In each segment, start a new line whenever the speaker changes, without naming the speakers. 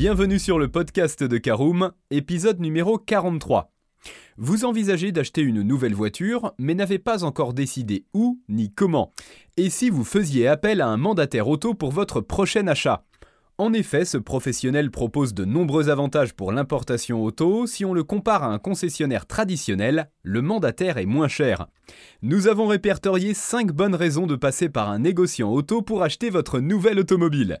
Bienvenue sur le podcast de Caroom, épisode numéro 43. Vous envisagez d'acheter une nouvelle voiture, mais n'avez pas encore décidé où ni comment. Et si vous faisiez appel à un mandataire auto pour votre prochain achat? En effet, ce professionnel propose de nombreux avantages pour l'importation auto. Si on le compare à un concessionnaire traditionnel, le mandataire est moins cher. Nous avons répertorié 5 bonnes raisons de passer par un négociant auto pour acheter votre nouvelle automobile.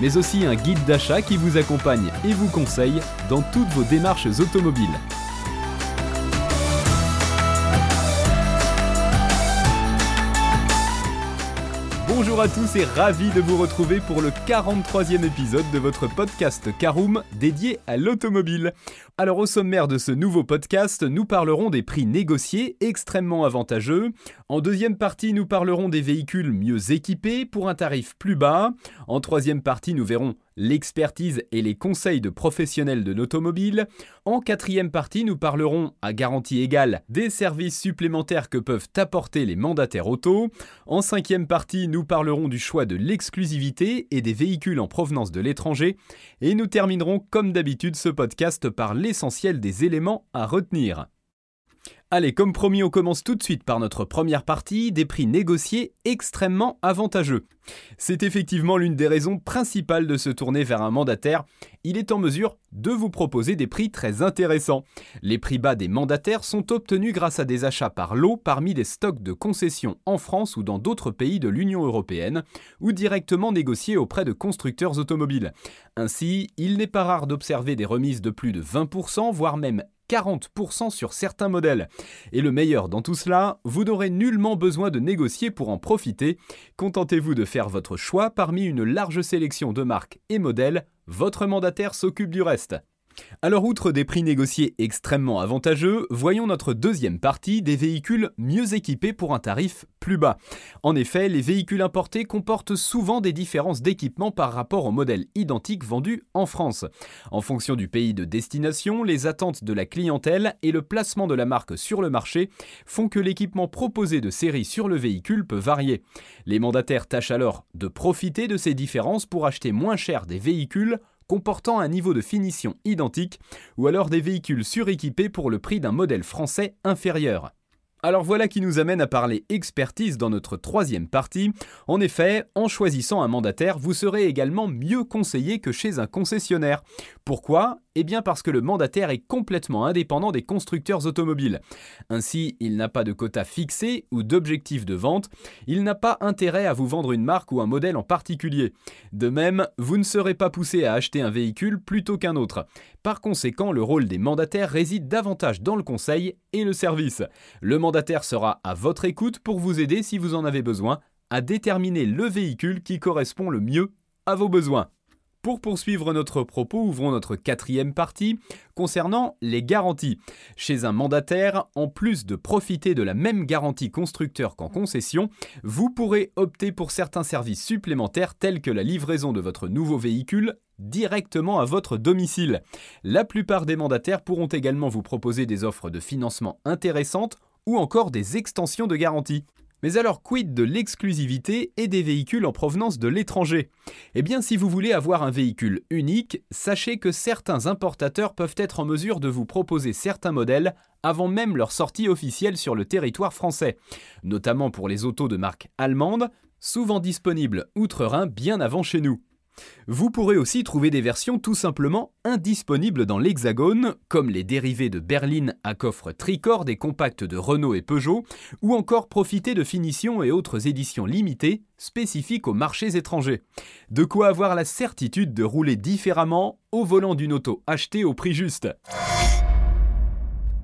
mais aussi un guide d'achat qui vous accompagne et vous conseille dans toutes vos démarches automobiles. Bonjour à tous et ravi de vous retrouver pour le 43e épisode de votre podcast Caroom dédié à l'automobile. Alors au sommaire de ce nouveau podcast, nous parlerons des prix négociés extrêmement avantageux. En deuxième partie, nous parlerons des véhicules mieux équipés pour un tarif plus bas. En troisième partie, nous verrons l'expertise et les conseils de professionnels de l'automobile. En quatrième partie, nous parlerons à garantie égale des services supplémentaires que peuvent apporter les mandataires auto. En cinquième partie, nous parlerons du choix de l'exclusivité et des véhicules en provenance de l'étranger. Et nous terminerons comme d'habitude ce podcast par l'essentiel des éléments à retenir. Allez, comme promis, on commence tout de suite par notre première partie, des prix négociés extrêmement avantageux. C'est effectivement l'une des raisons principales de se tourner vers un mandataire. Il est en mesure de vous proposer des prix très intéressants. Les prix bas des mandataires sont obtenus grâce à des achats par lot parmi des stocks de concessions en France ou dans d'autres pays de l'Union européenne, ou directement négociés auprès de constructeurs automobiles. Ainsi, il n'est pas rare d'observer des remises de plus de 20%, voire même 40% sur certains modèles. Et le meilleur dans tout cela, vous n'aurez nullement besoin de négocier pour en profiter. Contentez-vous de faire votre choix parmi une large sélection de marques et modèles. Votre mandataire s'occupe du reste. Alors outre des prix négociés extrêmement avantageux, voyons notre deuxième partie des véhicules mieux équipés pour un tarif plus bas. En effet, les véhicules importés comportent souvent des différences d'équipement par rapport aux modèles identiques vendus en France. En fonction du pays de destination, les attentes de la clientèle et le placement de la marque sur le marché font que l'équipement proposé de série sur le véhicule peut varier. Les mandataires tâchent alors de profiter de ces différences pour acheter moins cher des véhicules comportant un niveau de finition identique, ou alors des véhicules suréquipés pour le prix d'un modèle français inférieur. Alors voilà qui nous amène à parler expertise dans notre troisième partie. En effet, en choisissant un mandataire, vous serez également mieux conseillé que chez un concessionnaire. Pourquoi? Eh bien parce que le mandataire est complètement indépendant des constructeurs automobiles. Ainsi, il n'a pas de quota fixé ou d'objectif de vente, il n'a pas intérêt à vous vendre une marque ou un modèle en particulier. De même, vous ne serez pas poussé à acheter un véhicule plutôt qu'un autre. Par conséquent, le rôle des mandataires réside davantage dans le conseil et le service. Le mandataire sera à votre écoute pour vous aider si vous en avez besoin à déterminer le véhicule qui correspond le mieux à vos besoins. Pour poursuivre notre propos, ouvrons notre quatrième partie concernant les garanties. Chez un mandataire, en plus de profiter de la même garantie constructeur qu'en concession, vous pourrez opter pour certains services supplémentaires tels que la livraison de votre nouveau véhicule directement à votre domicile. La plupart des mandataires pourront également vous proposer des offres de financement intéressantes ou encore des extensions de garantie. Mais alors quid de l'exclusivité et des véhicules en provenance de l'étranger? Eh bien si vous voulez avoir un véhicule unique, sachez que certains importateurs peuvent être en mesure de vous proposer certains modèles avant même leur sortie officielle sur le territoire français, notamment pour les autos de marque allemande, souvent disponibles outre-Rhin bien avant chez nous. Vous pourrez aussi trouver des versions tout simplement indisponibles dans l'Hexagone, comme les dérivés de berline à coffre tricord des compacts de Renault et Peugeot, ou encore profiter de finitions et autres éditions limitées spécifiques aux marchés étrangers. De quoi avoir la certitude de rouler différemment au volant d'une auto achetée au prix juste.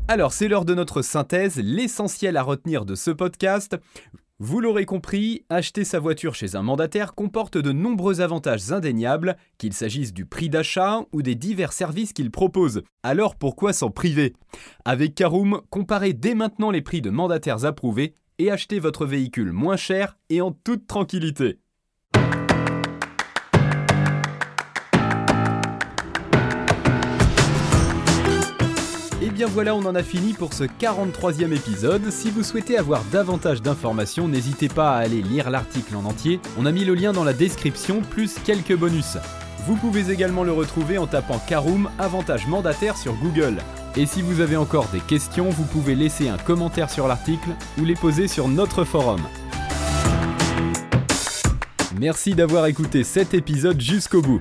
Alors, c'est l'heure de notre synthèse, l'essentiel à retenir de ce podcast. Vous l'aurez compris, acheter sa voiture chez un mandataire comporte de nombreux avantages indéniables, qu'il s'agisse du prix d'achat ou des divers services qu'il propose. Alors pourquoi s'en priver? Avec Caroom, comparez dès maintenant les prix de mandataires approuvés et achetez votre véhicule moins cher et en toute tranquillité. Bien voilà, on en a fini pour ce 43e épisode. Si vous souhaitez avoir davantage d'informations, n'hésitez pas à aller lire l'article en entier. On a mis le lien dans la description, plus quelques bonus. Vous pouvez également le retrouver en tapant Caroom Avantage mandataire sur Google. Et si vous avez encore des questions, vous pouvez laisser un commentaire sur l'article ou les poser sur notre forum. Merci d'avoir écouté cet épisode jusqu'au bout.